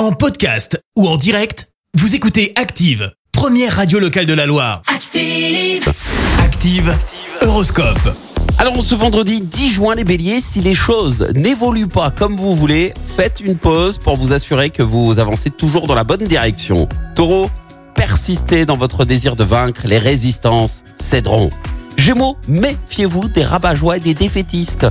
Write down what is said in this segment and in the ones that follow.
En podcast ou en direct, vous écoutez Active, première radio locale de la Loire. Active. Active, Horoscope. Alors ce vendredi 10 juin les béliers, si les choses n'évoluent pas comme vous voulez, faites une pause pour vous assurer que vous avancez toujours dans la bonne direction. Taureau, persistez dans votre désir de vaincre, les résistances céderont. Gémeaux, méfiez-vous des rabat-joie et des défaitistes.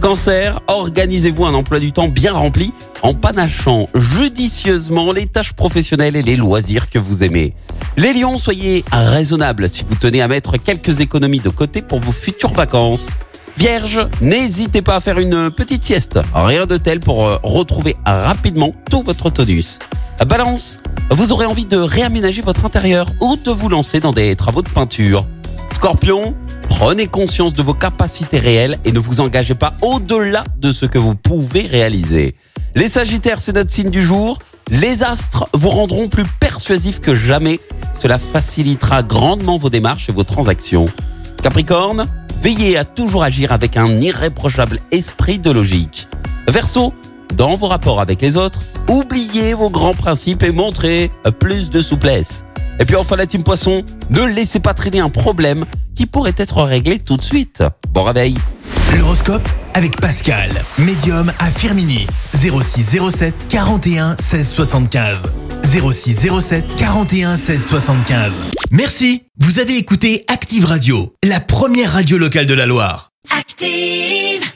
Cancer, organisez-vous un emploi du temps bien rempli en panachant judicieusement les tâches professionnelles et les loisirs que vous aimez. Les lions, soyez raisonnables si vous tenez à mettre quelques économies de côté pour vos futures vacances. Vierge, n'hésitez pas à faire une petite sieste. Rien de tel pour euh, retrouver rapidement tout votre tonus. Balance, vous aurez envie de réaménager votre intérieur ou de vous lancer dans des travaux de peinture. Scorpion, prenez conscience de vos capacités réelles et ne vous engagez pas au-delà de ce que vous pouvez réaliser. Les Sagittaires, c'est notre signe du jour. Les astres vous rendront plus persuasifs que jamais. Cela facilitera grandement vos démarches et vos transactions. Capricorne, veillez à toujours agir avec un irréprochable esprit de logique. Verseau, dans vos rapports avec les autres, oubliez vos grands principes et montrez plus de souplesse. Et puis enfin la team Poisson, ne laissez pas traîner un problème qui pourrait être réglé tout de suite. Bon réveil L'horoscope avec Pascal, médium à Firmini. 0607 41 16 75. 0607 41 16 75. Merci, vous avez écouté Active Radio, la première radio locale de la Loire. Active.